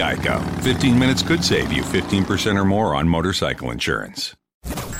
Geico. 15 minutes could save you 15% or more on motorcycle insurance.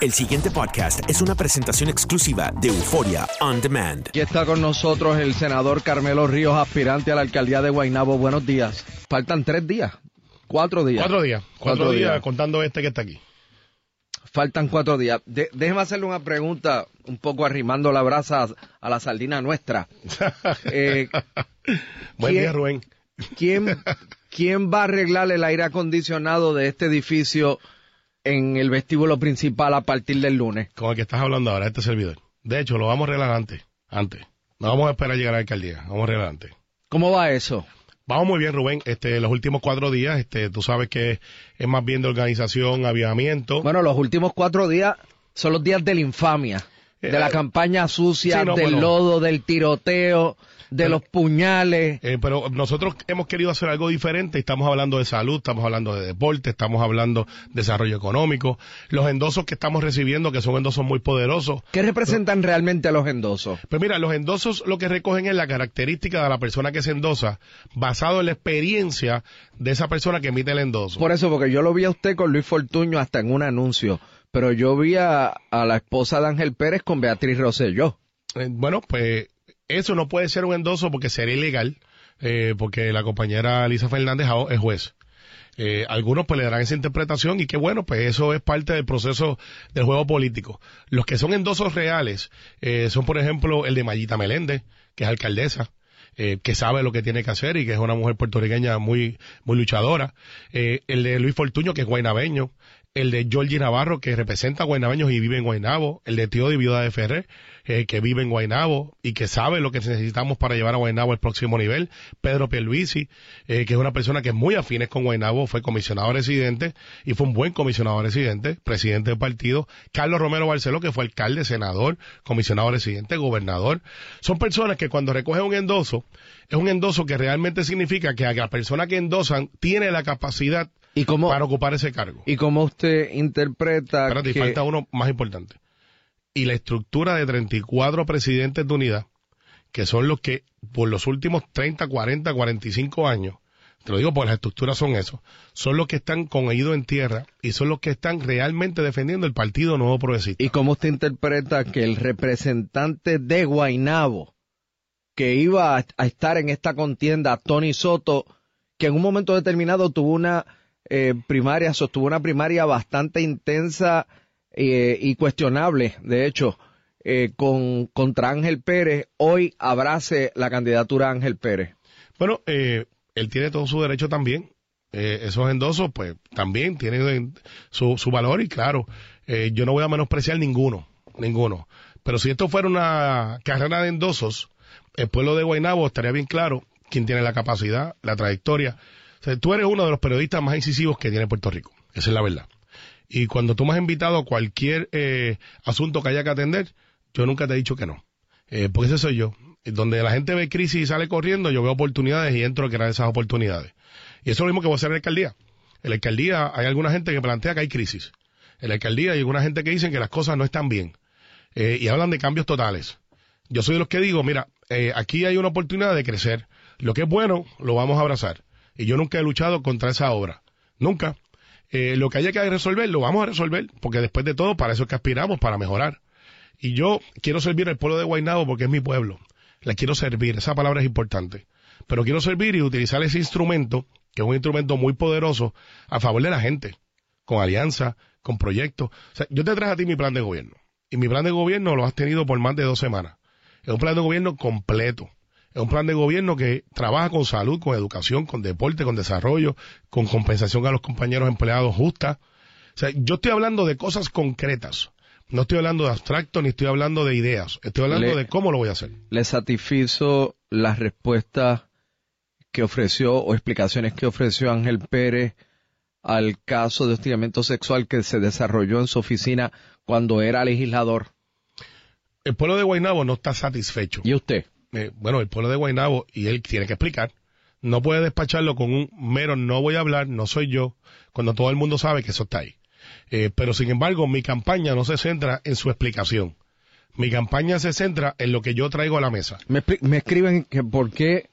El siguiente podcast es una presentación exclusiva de Euforia On Demand. Aquí está con nosotros el senador Carmelo Ríos, aspirante a la alcaldía de Guaynabo. Buenos días. Faltan tres días. Cuatro días. Cuatro días. Cuatro, días, contando este que está aquí. Faltan cuatro días. De- déjeme hacerle una pregunta, un poco arrimando la brasa a la sardina nuestra. Eh, Buen ¿quién- día, Rubén. ¿quién, ¿Quién va a arreglar el aire acondicionado de este edificio en el vestíbulo principal a partir del lunes? Con el que estás hablando ahora, este servidor. De hecho, lo vamos a arreglar antes. Antes. No vamos a esperar a llegar a la alcaldía. Vamos a arreglar antes. ¿Cómo va eso? Vamos muy bien, Rubén. Este, los últimos cuatro días, este, tú sabes que es más bien de organización, aviamiento. Bueno, los últimos cuatro días son los días de la infamia, de la campaña sucia, sí, no, del bueno. lodo, del tiroteo, de los puñales. Eh, pero nosotros hemos querido hacer algo diferente. Estamos hablando de salud, estamos hablando de deporte, estamos hablando de desarrollo económico. Los endosos que estamos recibiendo, que son endosos muy poderosos. ¿Qué representan realmente a los endosos? Pues mira, los endosos lo que recogen es la característica de la persona que se endosa, basado en la experiencia de esa persona que emite el endoso. Por eso, porque yo lo vi a usted con Luis Fortuño hasta en un anuncio, pero yo vi a, a la esposa de Ángel Pérez con Beatriz Rosselló. Eh, bueno, pues eso no puede ser un endoso porque sería ilegal, eh, porque la compañera Lisa Fernández es juez. Eh, algunos pues le darán esa interpretación y que bueno, pues eso es parte del proceso del juego político. Los que son endosos reales eh, son por ejemplo el de Mayita Meléndez, que es alcaldesa, eh, que sabe lo que tiene que hacer y que es una mujer puertorriqueña muy, muy luchadora. El de Luis Fortuño, que es guaynabeño. El de Georgie Navarro, que representa a guaynabeños y vive en Guaynabo. El de Tío de Viuda de Ferrer, eh, que vive en Guaynabo y que sabe lo que necesitamos para llevar a Guaynabo al próximo nivel. Pedro Pierluisi, eh, que es una persona que es muy afines con Guaynabo, fue comisionado residente y fue un buen comisionado residente, presidente del partido. Carlos Romero Barceló, que fue alcalde, senador, comisionado residente, gobernador. Son personas que cuando recogen un endoso, es un endoso que realmente significa que la persona que endosan tiene la capacidad ¿Y cómo, para ocupar ese cargo. y cómo usted interpreta Espérate, que... falta uno más importante. Y la estructura de 34 presidentes de unidad, que son los que por los últimos 30, 40, 45 años te lo digo porque las estructuras son eso, son los que están con oído en tierra y son los que están realmente defendiendo el Partido Nuevo Progresista. ¿Y cómo usted interpreta que el representante de Guainabo, que iba a, estar en esta contienda, Tony Soto, que en un momento determinado tuvo una eh, primaria, sostuvo una primaria bastante intensa eh, y cuestionable, de hecho, eh, con, contra Ángel Pérez, hoy abrace la candidatura a Ángel Pérez? Bueno, eh, él tiene todo su derecho también. Eh, esos endosos, pues también tienen su, su valor y claro, eh, yo no voy a menospreciar ninguno, ninguno. Pero si esto fuera una carrera de endosos, el pueblo de Guaynabo estaría bien claro quién tiene la capacidad, la trayectoria. Tú eres uno de los periodistas más incisivos que tiene Puerto Rico. Esa es la verdad. Y cuando tú me has invitado a cualquier eh, asunto que haya que atender, yo nunca te he dicho que no. Eh, porque ese soy yo donde la gente ve crisis y sale corriendo, yo veo oportunidades y entro a crear esas oportunidades. Y eso es lo mismo que voy a hacer en la alcaldía. En la alcaldía hay alguna gente que plantea que hay crisis. En la alcaldía hay alguna gente que dice que las cosas no están bien. Eh, y hablan de cambios totales. Yo soy de los que digo, mira, aquí hay una oportunidad de crecer. Lo que es bueno, lo vamos a abrazar. Y yo nunca he luchado contra esa obra. Nunca. Eh, lo que haya que resolver, lo vamos a resolver, porque después de todo, para eso es que aspiramos, para mejorar. Y yo quiero servir al pueblo de Guaynabo porque es mi pueblo la quiero servir, esa palabra es importante, pero quiero servir y utilizar ese instrumento, que es un instrumento muy poderoso, a favor de la gente, con alianza, con proyectos. O sea, yo te traje a ti mi plan de gobierno, y mi plan de gobierno lo has tenido por más de dos semanas. Es un plan de gobierno completo. Es un plan de gobierno que trabaja con salud, con educación, con deporte, con desarrollo, con compensación a los compañeros empleados justa. O sea, yo estoy hablando de cosas concretas no estoy hablando de abstracto ni estoy hablando de ideas. Estoy hablando de cómo lo voy a hacer. ¿Le satisfizo las respuestas que ofreció o explicaciones que ofreció Ángel Pérez al caso de hostigamiento sexual que se desarrolló en su oficina cuando era legislador? El pueblo de Guaynabo no está satisfecho. ¿Y usted? Eh, bueno, el pueblo de Guaynabo, y él tiene que explicar, no puede despacharlo con un mero no voy a hablar, no soy yo, cuando todo el mundo sabe que eso está ahí. Eh, pero sin embargo, mi campaña no se centra en su explicación. Mi campaña se centra en lo que yo traigo a la mesa. Me, escriben que por qué,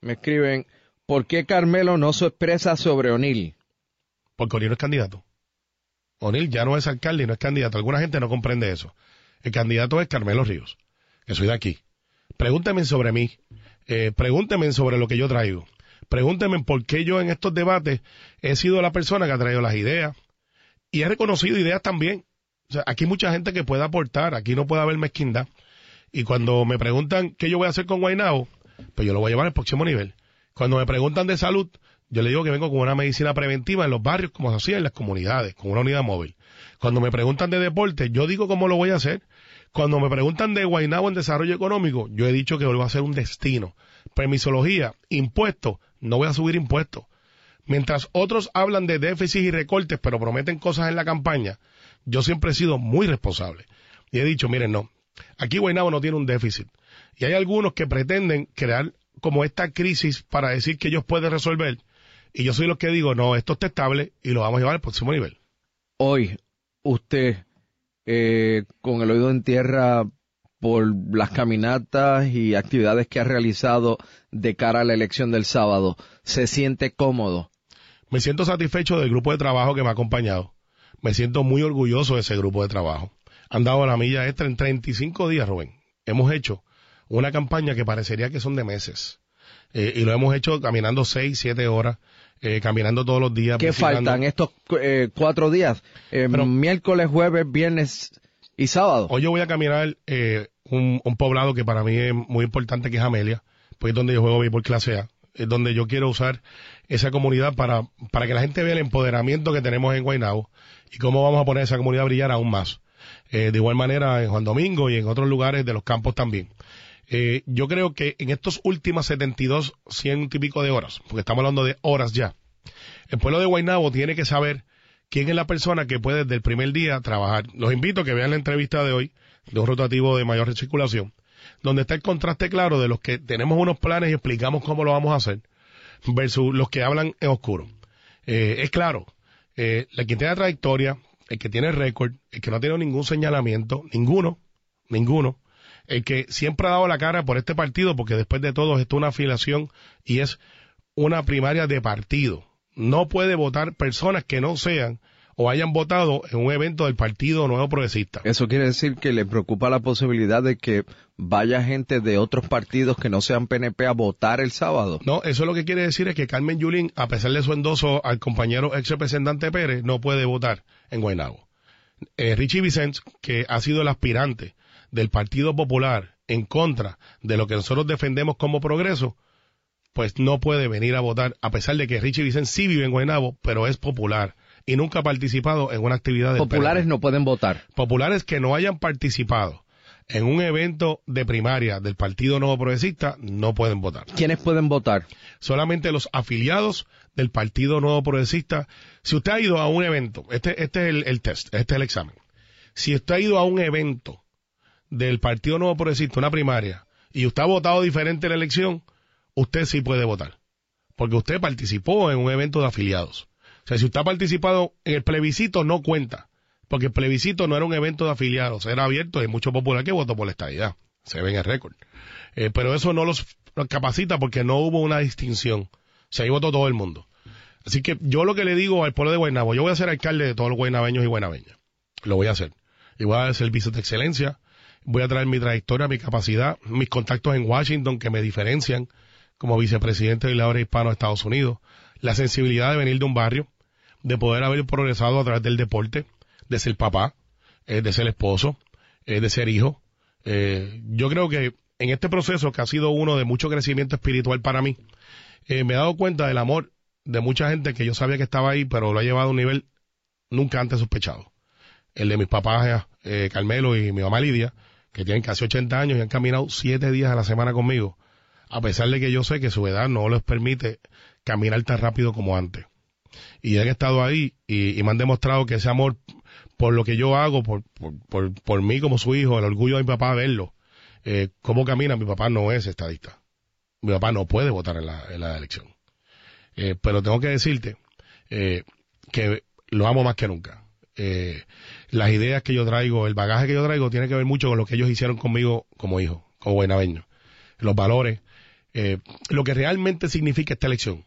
me escriben, ¿por qué Carmelo no se expresa sobre O'Neill? Porque O'Neill no es candidato. O'Neill ya no es alcalde y no es candidato. Alguna gente no comprende eso. El candidato es Carmelo Ríos, que soy de aquí. Pregúnteme sobre mí. Eh, pregúnteme sobre lo que yo traigo. Pregúnteme por qué yo en estos debates he sido la persona que ha traído las ideas, y he reconocido ideas también. O sea, aquí hay mucha gente que puede aportar, aquí no puede haber mezquindad. Y cuando me preguntan qué yo voy a hacer con Guaynao, pues yo lo voy a llevar al próximo nivel. Cuando me preguntan de salud, yo le digo que vengo con una medicina preventiva en los barrios, como se hacía en las comunidades, con una unidad móvil. Cuando me preguntan de deporte, yo digo cómo lo voy a hacer. Cuando me preguntan de Guaynabo en desarrollo económico, yo he dicho que voy a hacer un destino. Permisología, impuestos, no voy a subir impuestos. Mientras otros hablan de déficit y recortes, pero prometen cosas en la campaña, yo siempre he sido muy responsable. Y he dicho, miren, no, aquí Guaynabo no tiene un déficit. Y hay algunos que pretenden crear como esta crisis para decir que ellos pueden resolver. Y yo soy los que digo, no, esto está estable y lo vamos a llevar al próximo nivel. Hoy, usted, eh, con el oído en tierra por las caminatas y actividades que ha realizado de cara a la elección del sábado, ¿se siente cómodo? Me siento satisfecho del grupo de trabajo que me ha acompañado. Me siento muy orgulloso de ese grupo de trabajo. Han dado la milla extra en 35 días, Rubén. Hemos hecho una campaña que parecería que son de meses. Eh, y lo hemos hecho caminando 6, 7 horas, eh, caminando todos los días. ¿Qué faltan estos eh, cuatro días? miércoles, jueves, viernes y sábado. Hoy yo voy a caminar un, un, poblado que para mí es muy importante, que es Amelia, pues es donde yo juego béisbol clase A es donde yo quiero usar esa comunidad para, para que la gente vea el empoderamiento que tenemos en Guaynabo y cómo vamos a poner esa comunidad a brillar aún más. Eh, de igual manera en Juan Domingo y en otros lugares de los campos también. Eh, yo creo que en estos últimos 72, 100 y pico de horas, porque estamos hablando de horas ya, el pueblo de Guaynabo tiene que saber quién es la persona que puede desde el primer día trabajar. Los invito a que vean la entrevista de hoy de un rotativo de mayor recirculación donde está el contraste claro de los que tenemos unos planes y explicamos cómo lo vamos a hacer, versus los que hablan en oscuro. Eh, es claro, eh, el que tiene trayectoria, el que tiene récord, el que no ha tenido ningún señalamiento, ninguno, ninguno, el que siempre ha dado la cara por este partido, porque después de todo esto es una afiliación y es una primaria de partido. No puede votar personas que no sean o hayan votado en un evento del Partido Nuevo Progresista. Eso quiere decir que le preocupa la posibilidad de que vaya gente de otros partidos que no sean PNP a votar el sábado. No, eso lo que quiere decir es que Carmen Yulín, a pesar de su endoso al compañero ex representante Pérez, no puede votar en Guaynabo. Eh, Richie Vicente, que ha sido el aspirante del Partido Popular en contra de lo que nosotros defendemos como progreso, pues no puede venir a votar, a pesar de que Richie Vicente sí vive en Guaynabo, pero es popular y nunca ha participado en una actividad de Populares no pueden votar. Populares que no hayan participado en un evento de primaria del Partido Nuevo Progresista no pueden votar. ¿Quiénes pueden votar? Solamente los afiliados del Partido Nuevo Progresista. Si usted ha ido a un evento, este, este es el, el test, este es el examen. Si usted ha ido a un evento del Partido Nuevo Progresista, una primaria, y usted ha votado diferente en la elección, usted sí puede votar. Porque usted participó en un evento de afiliados. O sea, si usted ha participado en el plebiscito, no cuenta. Porque el plebiscito no era un evento de afiliados, era abierto y mucho popular que votó por la estadidad. Se ve en el récord. Eh, pero eso no los, los, capacita porque no hubo una distinción. Se ahí votó todo el mundo. Así que yo lo que le digo al pueblo de Guaynabo, yo voy a ser alcalde de todos los guaynabeños y guaynabeñas. Lo voy a hacer. Y voy a dar servicios de excelencia. Voy a traer mi trayectoria, mi capacidad, mis contactos en Washington que me diferencian como vicepresidente de la hispano de Estados Unidos. La sensibilidad de venir de un barrio de poder haber progresado a través del deporte, de ser papá, eh, de ser esposo, eh, de ser hijo. Eh, yo creo que en este proceso, que ha sido uno de mucho crecimiento espiritual para mí, me he dado cuenta del amor de mucha gente que yo sabía que estaba ahí, pero lo ha llevado a un nivel nunca antes sospechado. El de mis papás, Carmelo y mi mamá Lidia, que tienen casi 80 años y han caminado 7 días a la semana conmigo, a pesar de que yo sé que su edad no les permite caminar tan rápido como antes y han estado ahí y, me han demostrado que ese amor por lo que yo hago, por, por, por, mí como su hijo, el orgullo de mi papá verlo, eh, cómo camina, mi papá no es estadista. Mi papá no puede votar en la, en la elección. Eh, pero tengo que decirte eh, que lo amo más que nunca. Las ideas que yo traigo, el bagaje que yo traigo, tiene que ver mucho con lo que ellos hicieron conmigo como hijo, como buenaveño. Los valores, eh, lo que realmente significa esta elección.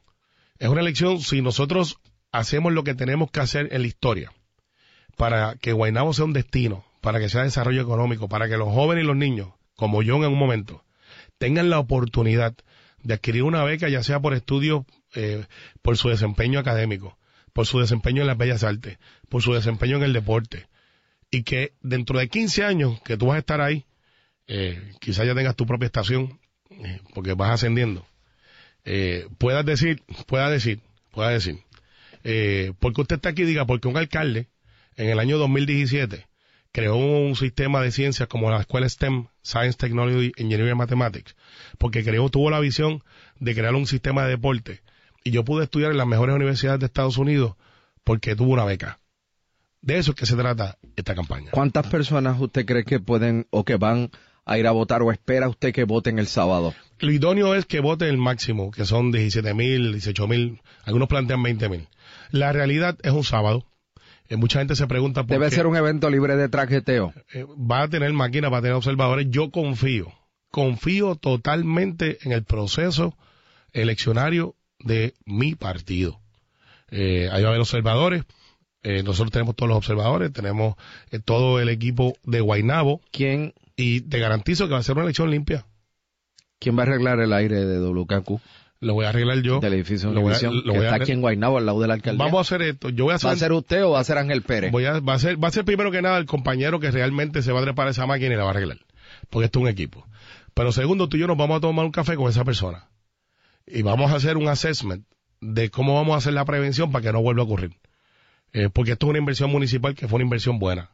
Es una elección si nosotros hacemos lo que tenemos que hacer en la historia para que Guaynabo sea un destino, para que sea desarrollo económico, para que los jóvenes y los niños, como yo en un momento, tengan la oportunidad de adquirir una beca, ya sea por estudios, eh, por su desempeño académico, por su desempeño en las bellas artes, por su desempeño en el deporte, y que dentro de 15 años que tú vas a estar ahí, eh, quizás ya tengas tu propia estación, eh, porque vas ascendiendo, eh, puedas decir, pueda decir, pueda decir, eh, porque usted está aquí, diga, porque un alcalde en el año 2017 creó un sistema de ciencias como la escuela STEM, Science, Technology, Engineering and Mathematics, porque creó, tuvo la visión de crear un sistema de deporte. Y yo pude estudiar en las mejores universidades de Estados Unidos porque tuvo una beca. De eso es que se trata esta campaña. ¿Cuántas personas usted cree que pueden o que van a ir a votar o espera usted que voten el sábado? Lo idóneo es que voten el máximo, que son 17 mil, 18 mil, algunos plantean 20 mil. La realidad es un sábado. Eh, mucha gente se pregunta por Debe qué. ser un evento libre de traqueteo. Eh, va a tener máquinas, va a tener observadores. Yo confío, confío totalmente en el proceso eleccionario de mi partido. Eh, ahí va a haber observadores. Eh, nosotros tenemos todos los observadores, tenemos eh, todo el equipo de Guainabo. ¿Quién? Y te garantizo que va a ser una elección limpia. ¿Quién va a arreglar el aire de WKQ? Lo voy a arreglar yo. Del edificio Lo voy a- Univisión, lo que voy a está aquí en Guaynabo, al lado de la alcaldía. Vamos a hacer esto. Yo voy a hacer, ¿Va a ser usted o va a ser Ángel Pérez? voy a, va a ser, va a ser primero que nada el compañero que realmente se va a trepar esa máquina y la va a arreglar. Porque esto es un equipo. Pero segundo, tú y yo nos vamos a tomar un café con esa persona. Y vamos a hacer un assessment de cómo vamos a hacer la prevención para que no vuelva a ocurrir. Eh, porque esto es una inversión municipal que fue una inversión buena.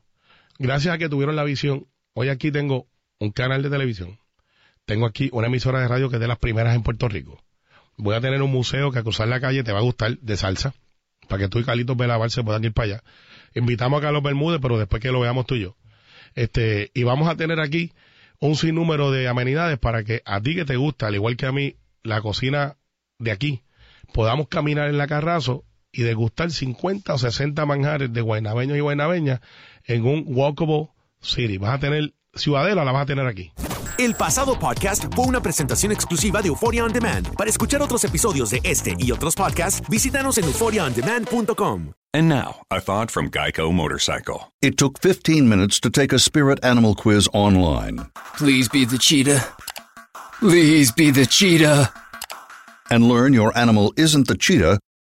Gracias a que tuvieron la visión, hoy aquí tengo un canal de televisión. Tengo aquí una emisora de radio que es de las primeras en Puerto Rico. Voy a tener un museo que a cruzar la calle te va a gustar de salsa, para que tú y Carlitos Belavar se puedan ir para allá. Invitamos a Carlos Bermúdez, pero después que lo veamos tú y yo. Este, y vamos a tener aquí un sinnúmero de amenidades para que a ti que te gusta, al igual que a mí, la cocina de aquí, podamos caminar en la Carrazo y degustar 50 o 60 manjares de guaynabeños y guaynabeñas en un walkable city. Vas a tener Ciudadela, la vas a tener aquí. El pasado podcast fue una presentación exclusiva de Euphoria On Demand. Para escuchar otros episodios de este y otros podcasts, visítanos en euphoriaondemand.com. And now, a thought from Geico Motorcycle. It took 15 minutes to take a spirit animal quiz online. Please be the cheetah. Please be the cheetah. And learn your animal isn't the cheetah,